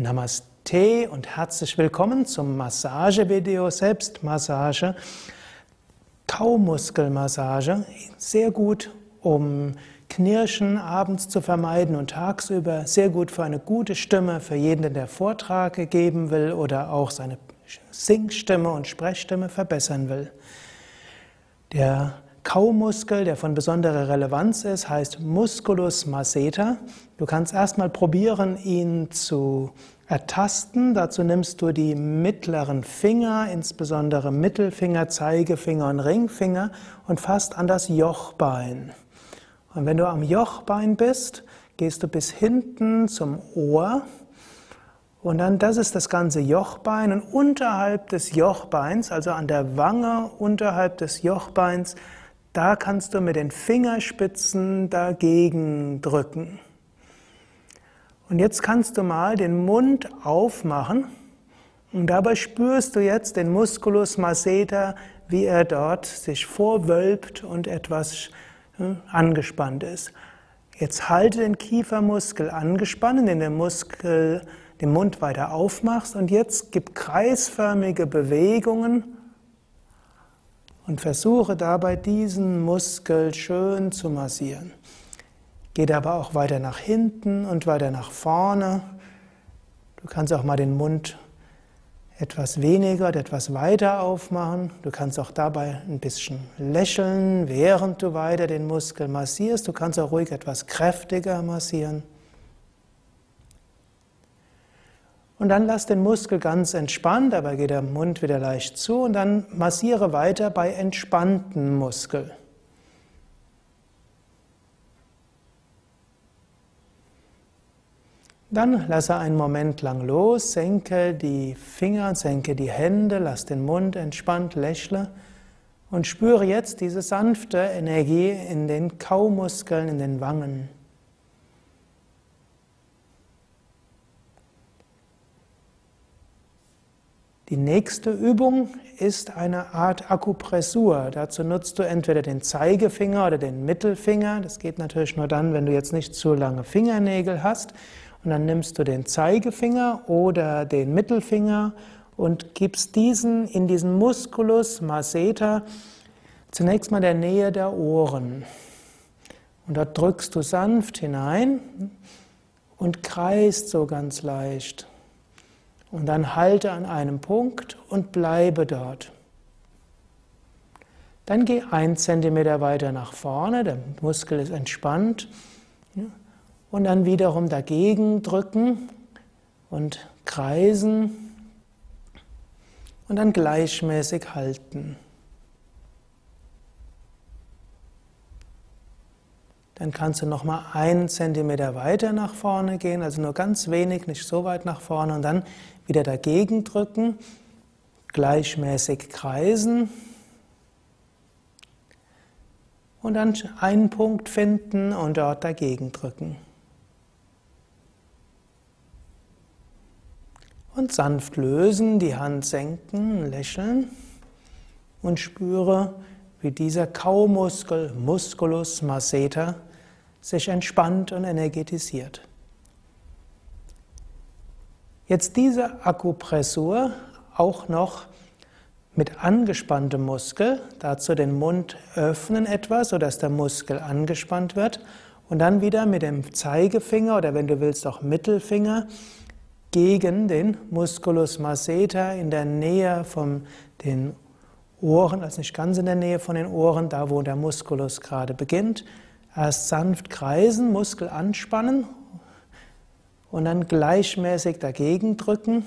Namaste und herzlich willkommen zum Massagevideo Selbstmassage. Kaumuskelmassage, sehr gut, um Knirschen abends zu vermeiden und tagsüber, sehr gut für eine gute Stimme, für jeden, der Vortrag geben will oder auch seine Singstimme und Sprechstimme verbessern will. Der Kaumuskel, der von besonderer Relevanz ist, heißt Musculus masseter. Du kannst erstmal probieren, ihn zu ertasten. Dazu nimmst du die mittleren Finger, insbesondere Mittelfinger, Zeigefinger und Ringfinger und fasst an das Jochbein. Und wenn du am Jochbein bist, gehst du bis hinten zum Ohr und dann, das ist das ganze Jochbein und unterhalb des Jochbeins, also an der Wange unterhalb des Jochbeins, da kannst du mit den Fingerspitzen dagegen drücken. Und jetzt kannst du mal den Mund aufmachen und dabei spürst du jetzt den Musculus masseter, wie er dort sich vorwölbt und etwas hm, angespannt ist. Jetzt halte den Kiefermuskel angespannt, indem der Muskel den Mund weiter aufmachst und jetzt gib kreisförmige Bewegungen und versuche dabei diesen Muskel schön zu massieren. Geht aber auch weiter nach hinten und weiter nach vorne. Du kannst auch mal den Mund etwas weniger etwas weiter aufmachen. Du kannst auch dabei ein bisschen lächeln, während du weiter den Muskel massierst. Du kannst auch ruhig etwas kräftiger massieren. Und dann lass den Muskel ganz entspannt, dabei geht der Mund wieder leicht zu und dann massiere weiter bei entspannten Muskel. Dann lasse einen Moment lang los, senke die Finger, senke die Hände, lass den Mund entspannt, lächle und spüre jetzt diese sanfte Energie in den Kaumuskeln, in den Wangen. Die nächste Übung ist eine Art Akupressur. Dazu nutzt du entweder den Zeigefinger oder den Mittelfinger. Das geht natürlich nur dann, wenn du jetzt nicht zu lange Fingernägel hast. Und dann nimmst du den Zeigefinger oder den Mittelfinger und gibst diesen in diesen Musculus masseter zunächst mal der Nähe der Ohren. Und dort drückst du sanft hinein und kreist so ganz leicht. Und dann halte an einem Punkt und bleibe dort. Dann geh ein Zentimeter weiter nach vorne, der Muskel ist entspannt. Und dann wiederum dagegen drücken und kreisen und dann gleichmäßig halten. Dann kannst du noch mal einen Zentimeter weiter nach vorne gehen, also nur ganz wenig, nicht so weit nach vorne und dann wieder dagegen drücken, gleichmäßig kreisen und dann einen Punkt finden und dort dagegen drücken. Und sanft lösen, die Hand senken, lächeln und spüre, wie dieser Kaumuskel, Musculus masseter, sich entspannt und energetisiert. Jetzt diese Akupressur auch noch mit angespanntem Muskel, dazu den Mund öffnen etwas, sodass der Muskel angespannt wird und dann wieder mit dem Zeigefinger oder wenn du willst auch Mittelfinger gegen den Musculus masseter in der Nähe von den Ohren, also nicht ganz in der Nähe von den Ohren, da wo der Musculus gerade beginnt, Erst sanft kreisen, Muskel anspannen und dann gleichmäßig dagegen drücken.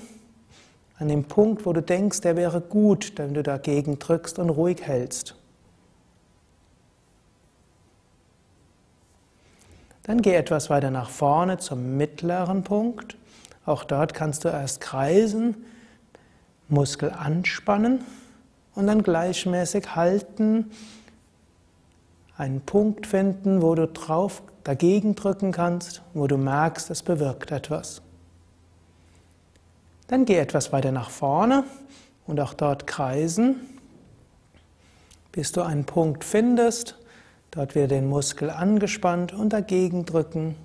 An dem Punkt, wo du denkst, der wäre gut, wenn du dagegen drückst und ruhig hältst. Dann geh etwas weiter nach vorne zum mittleren Punkt. Auch dort kannst du erst kreisen, Muskel anspannen und dann gleichmäßig halten einen Punkt finden, wo du drauf dagegen drücken kannst, wo du merkst, es bewirkt etwas. Dann geh etwas weiter nach vorne und auch dort kreisen, bis du einen Punkt findest, dort wieder den Muskel angespannt und dagegen drücken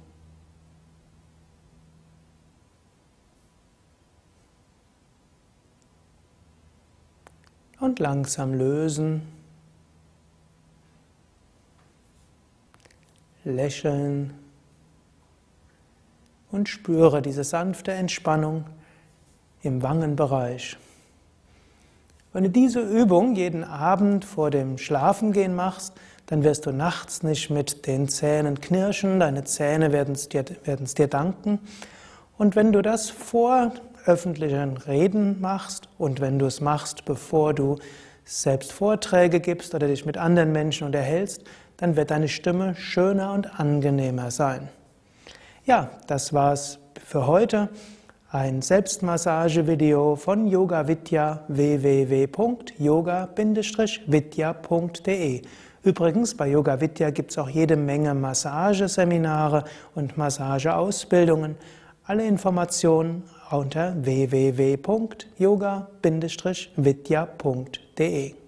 und langsam lösen. Lächeln und spüre diese sanfte Entspannung im Wangenbereich. Wenn du diese Übung jeden Abend vor dem Schlafengehen machst, dann wirst du nachts nicht mit den Zähnen knirschen, deine Zähne werden es dir, werden es dir danken. Und wenn du das vor öffentlichen Reden machst und wenn du es machst, bevor du selbst Vorträge gibst oder dich mit anderen Menschen unterhältst, dann wird deine Stimme schöner und angenehmer sein. Ja, das war's für heute. Ein Selbstmassagevideo von Yoga Vidya www.yoga-vidya.de. Übrigens, bei Yoga Vidya gibt es auch jede Menge Massageseminare und Massageausbildungen. Alle Informationen unter www.yoga-vidya.de.